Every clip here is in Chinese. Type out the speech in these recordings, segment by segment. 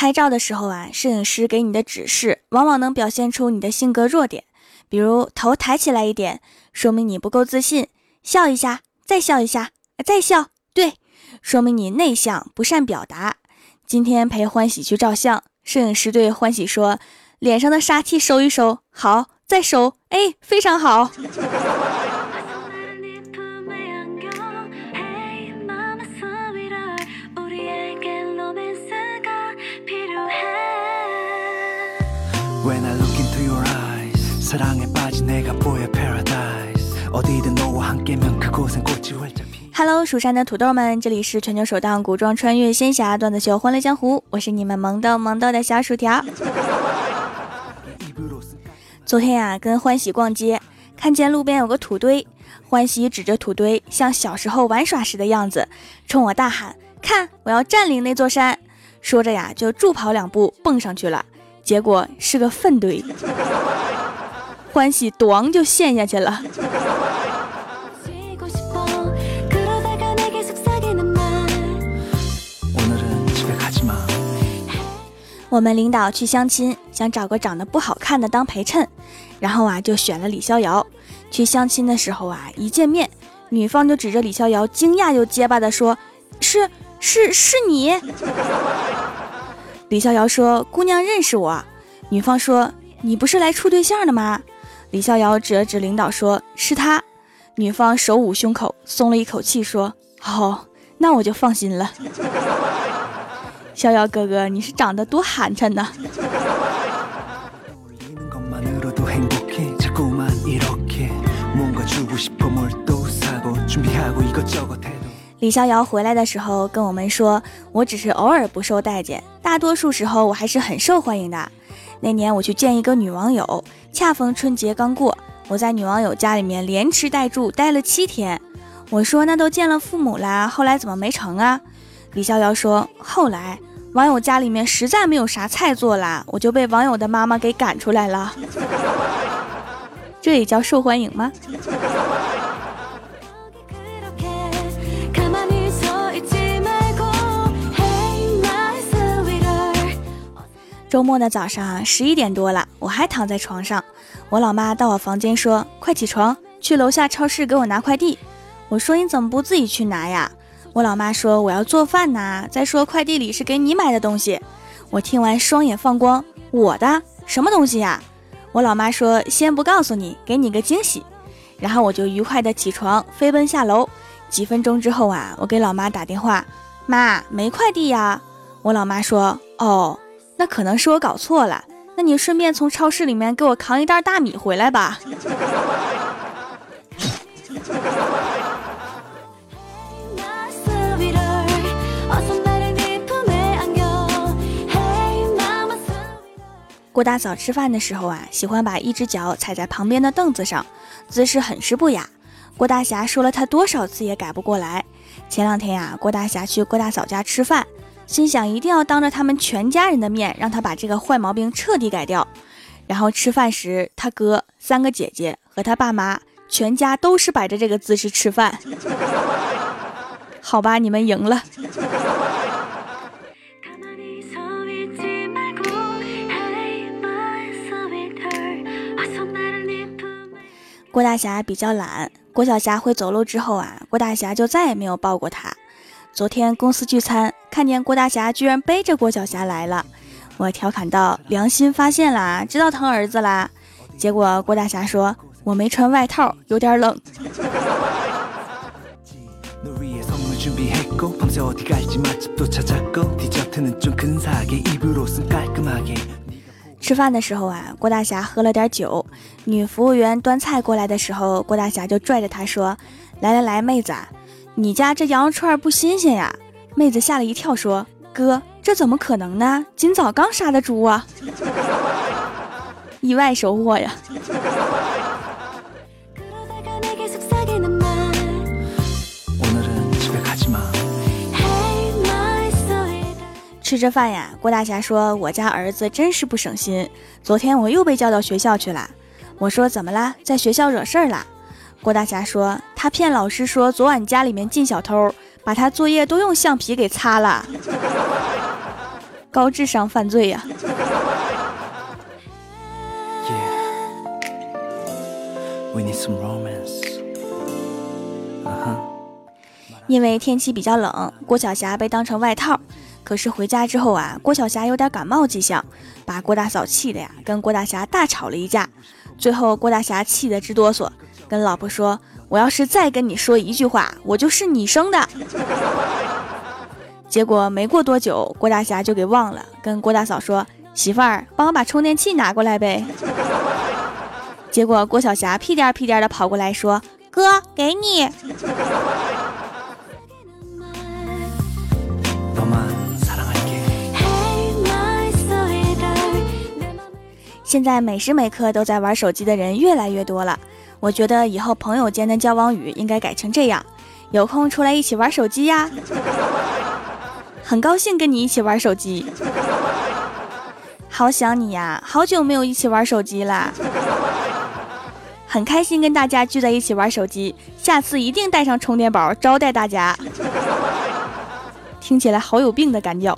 拍照的时候啊，摄影师给你的指示往往能表现出你的性格弱点，比如头抬起来一点，说明你不够自信；笑一下，再笑一下，再笑，对，说明你内向不善表达。今天陪欢喜去照相，摄影师对欢喜说：“脸上的杀气收一收，好，再收，哎，非常好。” Hello，，蜀山的土豆们，这里是全球首档古装穿越仙侠段子秀《欢乐江湖》，我是你们萌豆萌豆的小薯条。昨天呀，跟欢喜逛街，看见路边有个土堆，欢喜指着土堆，像小时候玩耍时的样子，冲我大喊：“看，我要占领那座山！”说着呀，就助跑两步蹦上去了，结果是个粪堆。欢喜咣就陷下去了。我们领导去相亲，想找个长得不好看的当陪衬，然后啊就选了李逍遥。去相亲的时候啊，一见面，女方就指着李逍遥，惊讶又结巴的说：“是是是你。”李逍遥说：“姑娘认识我。”女方说：“你不是来处对象的吗？”李逍遥指了指领导，说是他。女方手捂胸口，松了一口气，说：“哦，那我就放心了。”逍遥哥哥，你是长得多寒碜呢！李逍遥回来的时候跟我们说：“我只是偶尔不受待见，大多数时候我还是很受欢迎的。”那年我去见一个女网友，恰逢春节刚过，我在女网友家里面连吃带住待了七天。我说那都见了父母啦，后来怎么没成啊？李逍遥说后来网友家里面实在没有啥菜做啦，我就被网友的妈妈给赶出来了。这也叫受欢迎吗？周末的早上十一点多了，我还躺在床上。我老妈到我房间说：“快起床，去楼下超市给我拿快递。”我说：“你怎么不自己去拿呀？”我老妈说：“我要做饭呢。”再说快递里是给你买的东西。我听完双眼放光：“我的什么东西呀？”我老妈说：“先不告诉你，给你个惊喜。”然后我就愉快的起床，飞奔下楼。几分钟之后啊，我给老妈打电话：“妈，没快递呀。”我老妈说：“哦。”那可能是我搞错了，那你顺便从超市里面给我扛一袋大米回来吧。郭大嫂吃饭的时候啊，喜欢把一只脚踩在旁边的凳子上，姿势很是不雅。郭大侠说了他多少次也改不过来。前两天呀，郭大侠去郭大嫂家吃饭。心想一定要当着他们全家人的面，让他把这个坏毛病彻底改掉。然后吃饭时，他哥、三个姐姐和他爸妈全家都是摆着这个姿势吃饭。好吧，你们赢了。郭大侠比较懒，郭小霞会走路之后啊，郭大侠就再也没有抱过她。昨天公司聚餐。看见郭大侠居然背着郭小霞来了，我调侃道：“良心发现啦，知道疼儿子啦。”结果郭大侠说：“我没穿外套，有点冷。”吃饭的时候啊，郭大侠喝了点酒，女服务员端菜过来的时候，郭大侠就拽着她说：“来来来，妹子，你家这羊肉串不新鲜呀？”妹子吓了一跳，说：“哥，这怎么可能呢？今早刚杀的猪啊！意外收获呀！” 吃着饭呀，郭大侠说：“我家儿子真是不省心，昨天我又被叫到学校去了。”我说：“怎么啦？在学校惹事儿啦？”郭大侠说：“他骗老师说昨晚家里面进小偷。”把他作业都用橡皮给擦了。高智商犯罪呀。因为天气比较冷，郭晓霞被当成外套。可是回家之后啊，郭晓霞有点感冒迹象，把郭大嫂气的呀，跟郭大侠大吵了一架。最后郭大侠气得直哆嗦，跟老婆说：“我要是再跟你说一句话，我就是你生的。”结果没过多久，郭大侠就给忘了，跟郭大嫂说：“媳妇儿，帮我把充电器拿过来呗。”结果郭晓霞屁颠屁颠的跑过来说：“哥，给你。”现在每时每刻都在玩手机的人越来越多了，我觉得以后朋友间的交往语应该改成这样：有空出来一起玩手机呀！很高兴跟你一起玩手机，好想你呀！好久没有一起玩手机了，很开心跟大家聚在一起玩手机，下次一定带上充电宝招待大家。听起来好有病的感觉。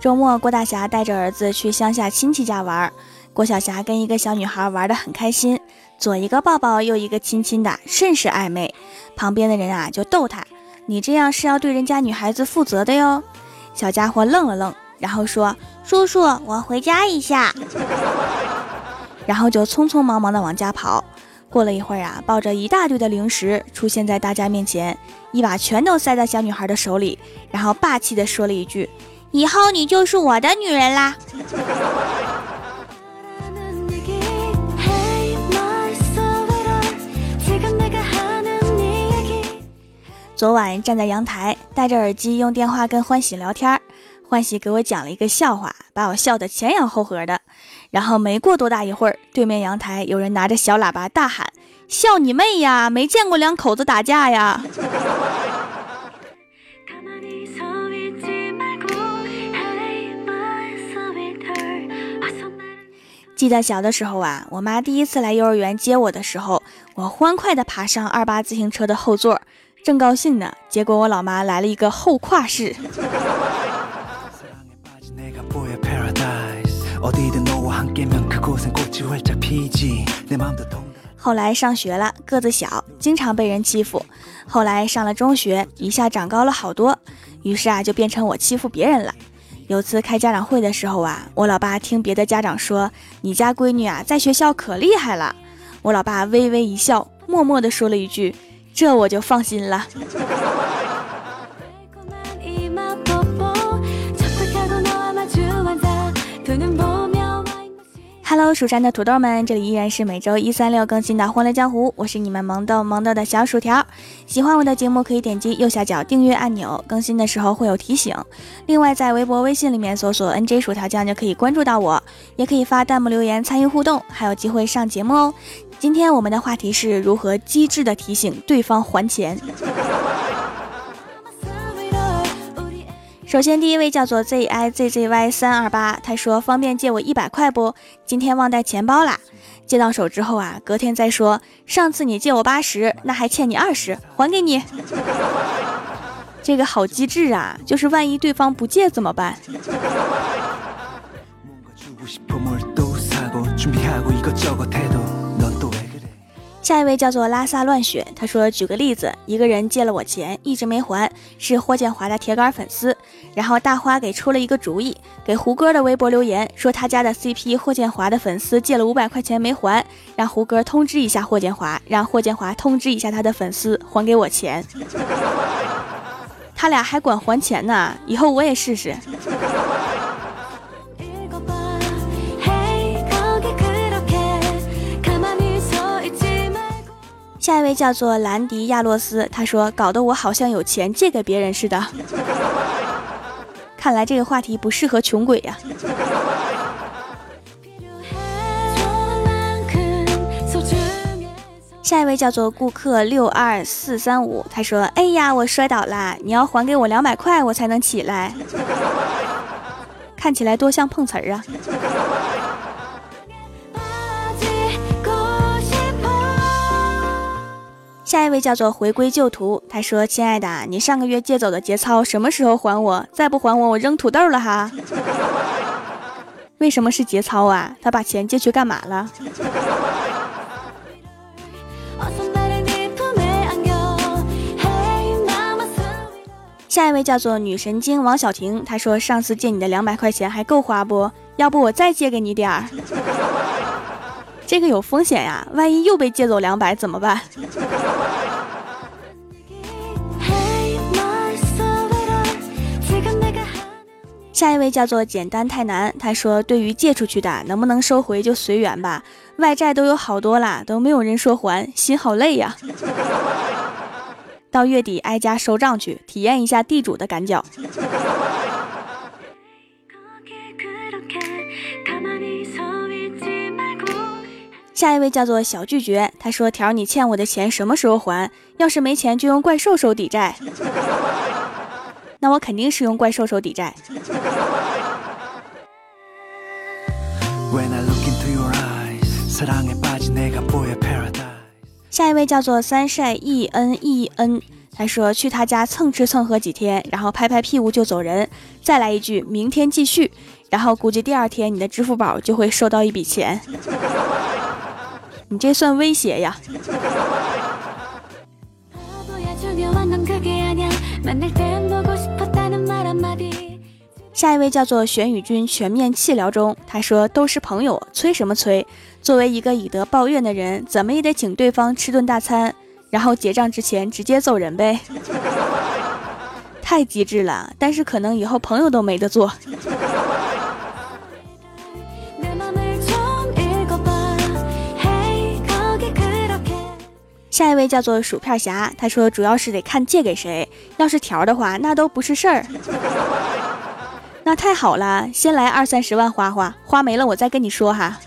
周末，郭大侠带着儿子去乡下亲戚家玩。郭晓霞跟一个小女孩玩得很开心，左一个抱抱，右一个亲亲的，甚是暧昧。旁边的人啊就逗他：“你这样是要对人家女孩子负责的哟。”小家伙愣了愣，然后说：“叔叔，我回家一下。”然后就匆匆忙忙地往家跑。过了一会儿啊，抱着一大堆的零食出现在大家面前，一把全都塞在小女孩的手里，然后霸气地说了一句。以后你就是我的女人啦！昨晚站在阳台，戴着耳机用电话跟欢喜聊天，欢喜给我讲了一个笑话，把我笑得前仰后合的。然后没过多大一会儿，对面阳台有人拿着小喇叭大喊：“笑你妹呀！没见过两口子打架呀！”记得小的时候啊，我妈第一次来幼儿园接我的时候，我欢快地爬上二八自行车的后座，正高兴呢，结果我老妈来了一个后跨式。后来上学了，个子小，经常被人欺负。后来上了中学，一下长高了好多，于是啊，就变成我欺负别人了。有次开家长会的时候啊，我老爸听别的家长说你家闺女啊在学校可厉害了，我老爸微微一笑，默默地说了一句：“这我就放心了。” Hello，蜀山的土豆们，这里依然是每周一、三、六更新的《欢乐江湖》，我是你们萌豆萌豆的小薯条。喜欢我的节目，可以点击右下角订阅按钮，更新的时候会有提醒。另外，在微博、微信里面搜索 “nj 薯条酱”就可以关注到我，也可以发弹幕留言参与互动，还有机会上节目哦。今天我们的话题是如何机智的提醒对方还钱。首先，第一位叫做 z i z z y 三二八，他说方便借我一百块不？今天忘带钱包啦。借到手之后啊，隔天再说。上次你借我八十，那还欠你二十，还给你。这个好机智啊！就是万一对方不借怎么办？下一位叫做拉萨乱雪，他说：“举个例子，一个人借了我钱，一直没还，是霍建华的铁杆粉丝。然后大花给出了一个主意，给胡歌的微博留言说他家的 CP 霍建华的粉丝借了五百块钱没还，让胡歌通知一下霍建华，让霍建华通知一下他的粉丝还给我钱。他俩还管还钱呢，以后我也试试。”下一位叫做兰迪亚洛斯，他说：“搞得我好像有钱借给别人似的。”看来这个话题不适合穷鬼呀。下一位叫做顾客六二四三五，他说：“哎呀，我摔倒啦，你要还给我两百块，我才能起来。” 看起来多像碰瓷儿啊！下一位叫做回归旧图，他说：“亲爱的，你上个月借走的节操什么时候还我？再不还我，我扔土豆了哈。” 为什么是节操啊？他把钱借去干嘛了？下一位叫做女神经王小婷，她说上次借你的两百块钱还够花不？要不我再借给你点儿？这个有风险呀，万一又被借走两百怎么办？下一位叫做简单太难，他说对于借出去的能不能收回就随缘吧，外债都有好多啦，都没有人说还，心好累呀。到月底挨家收账去，体验一下地主的赶脚。下一位叫做小拒绝，他说：“条，你欠我的钱什么时候还？要是没钱，就用怪兽收抵债。那我肯定是用怪兽手抵债。”下一位叫做三晒 e n e n，他说去他家蹭吃蹭喝几天，然后拍拍屁股就走人，再来一句明天继续，然后估计第二天你的支付宝就会收到一笔钱，你这算威胁呀？下一位叫做玄宇君，全面气疗中。他说：“都是朋友，催什么催？作为一个以德报怨的人，怎么也得请对方吃顿大餐，然后结账之前直接走人呗。太机智了，但是可能以后朋友都没得做。”下一位叫做薯片侠，他说：“主要是得看借给谁，要是条的话，那都不是事儿。”那太好了，先来二三十万花花，花没了我再跟你说哈。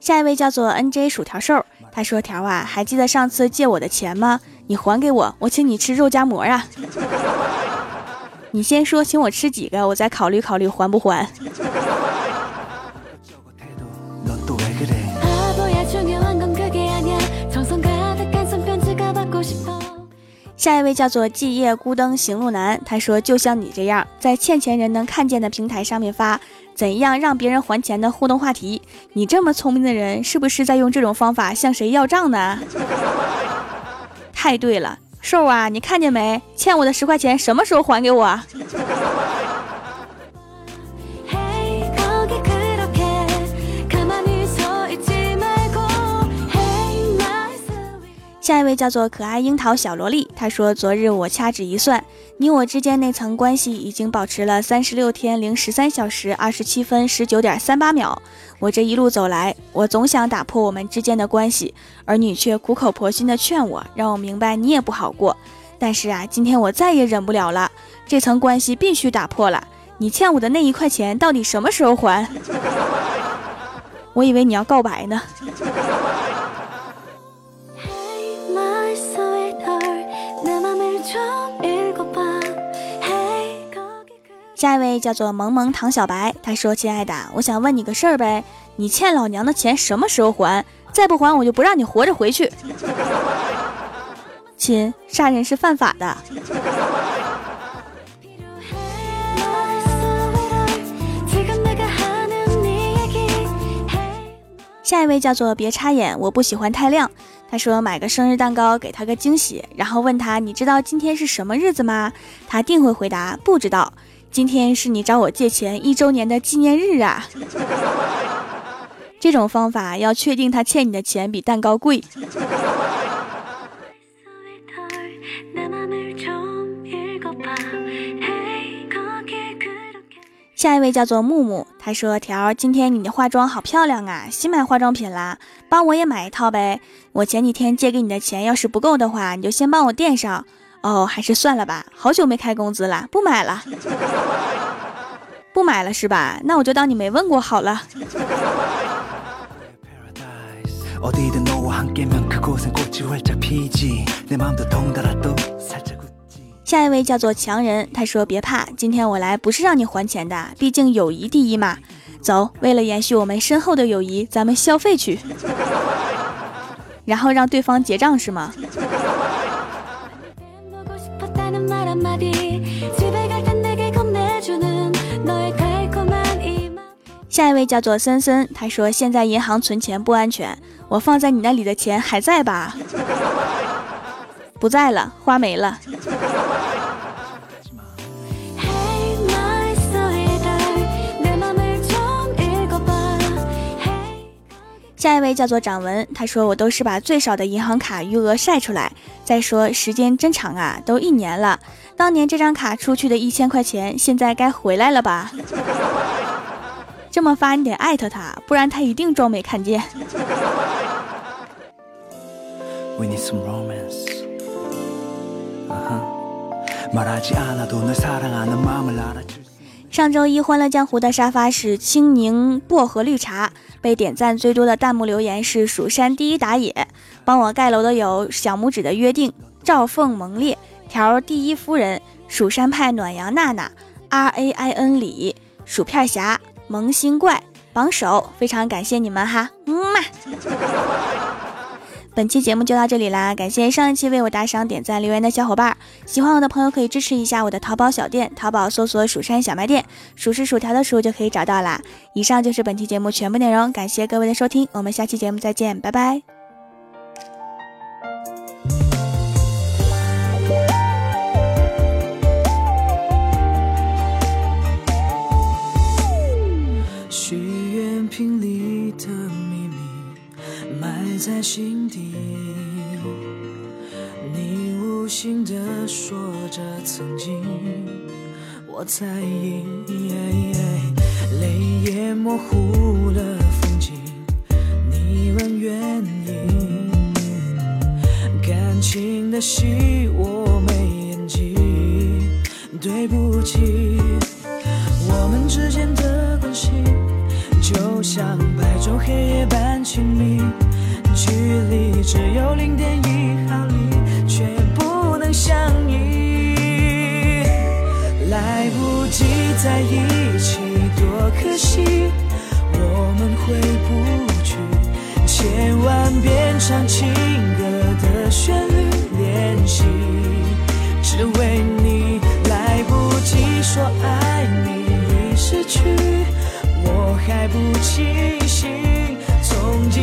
下一位叫做 N J 薯条兽，他说条啊，还记得上次借我的钱吗？你还给我，我请你吃肉夹馍啊。你先说请我吃几个，我再考虑考虑还不还。下一位叫做寂夜孤灯行路难，他说：“就像你这样，在欠钱人能看见的平台上面发怎样让别人还钱的互动话题，你这么聪明的人，是不是在用这种方法向谁要账呢？” 太对了，瘦啊，你看见没？欠我的十块钱 什么时候还给我？下一位叫做可爱樱桃小萝莉，她说：“昨日我掐指一算，你我之间那层关系已经保持了三十六天零十三小时二十七分十九点三八秒。我这一路走来，我总想打破我们之间的关系，而你却苦口婆心的劝我，让我明白你也不好过。但是啊，今天我再也忍不了了，这层关系必须打破了。你欠我的那一块钱到底什么时候还？我以为你要告白呢。”下一位叫做萌萌糖小白，他说：“亲爱的，我想问你个事儿呗，你欠老娘的钱什么时候还？再不还，我就不让你活着回去。”亲，杀人是犯法的。下一位叫做别插眼，我不喜欢太亮。他说买个生日蛋糕给他个惊喜，然后问他你知道今天是什么日子吗？他定会回答不知道。今天是你找我借钱一周年的纪念日啊！这种方法要确定他欠你的钱比蛋糕贵。下一位叫做木木，他说：“条，今天你的化妆好漂亮啊，新买化妆品啦，帮我也买一套呗。我前几天借给你的钱要是不够的话，你就先帮我垫上。”哦，还是算了吧，好久没开工资了，不买了，不买了是吧？那我就当你没问过好了。下一位叫做强人，他说别怕，今天我来不是让你还钱的，毕竟友谊第一嘛。走，为了延续我们深厚的友谊，咱们消费去，然后让对方结账是吗？下一位叫做森森，他说现在银行存钱不安全，我放在你那里的钱还在吧？不在了，花没了。下一位叫做掌文，他说我都是把最少的银行卡余额晒出来。再说时间真长啊，都一年了。当年这张卡出去的一千块钱，现在该回来了吧？这么发你得艾特他，不然他一定装没看见。上周一《欢乐江湖》的沙发是青柠薄荷绿茶，被点赞最多的弹幕留言是“蜀山第一打野”。帮我盖楼的有小拇指的约定、赵凤萌烈、条第一夫人、蜀山派暖阳娜娜、R A I N 李、薯片侠、萌新怪、榜首，非常感谢你们哈，嗯嘛。本期节目就到这里啦，感谢上一期为我打赏、点赞、留言的小伙伴。喜欢我的朋友可以支持一下我的淘宝小店，淘宝搜索“蜀山小卖店”，数是薯条的数就可以找到啦。以上就是本期节目全部内容，感谢各位的收听，我们下期节目再见，拜拜。曾经，我在意，泪也模糊了风景。你问原因，感情的戏在一起，多可惜。我们回不去，千万遍唱情歌的旋律练习，只为你。来不及说爱你，已失去，我还不清醒。从今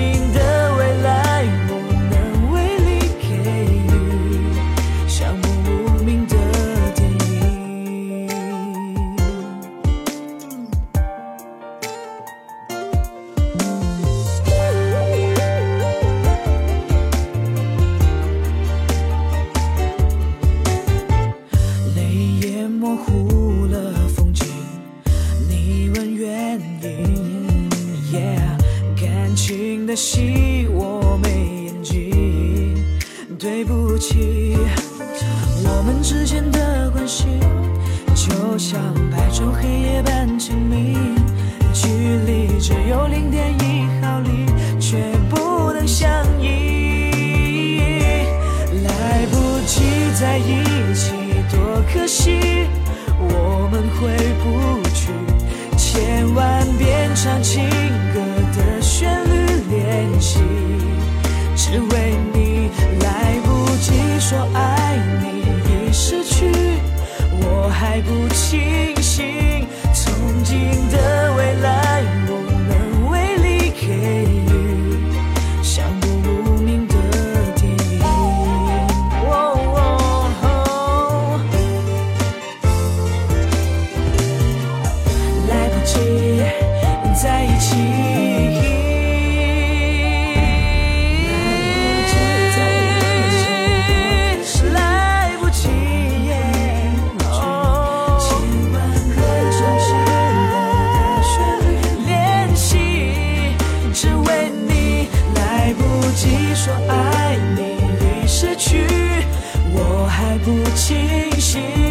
还不清醒。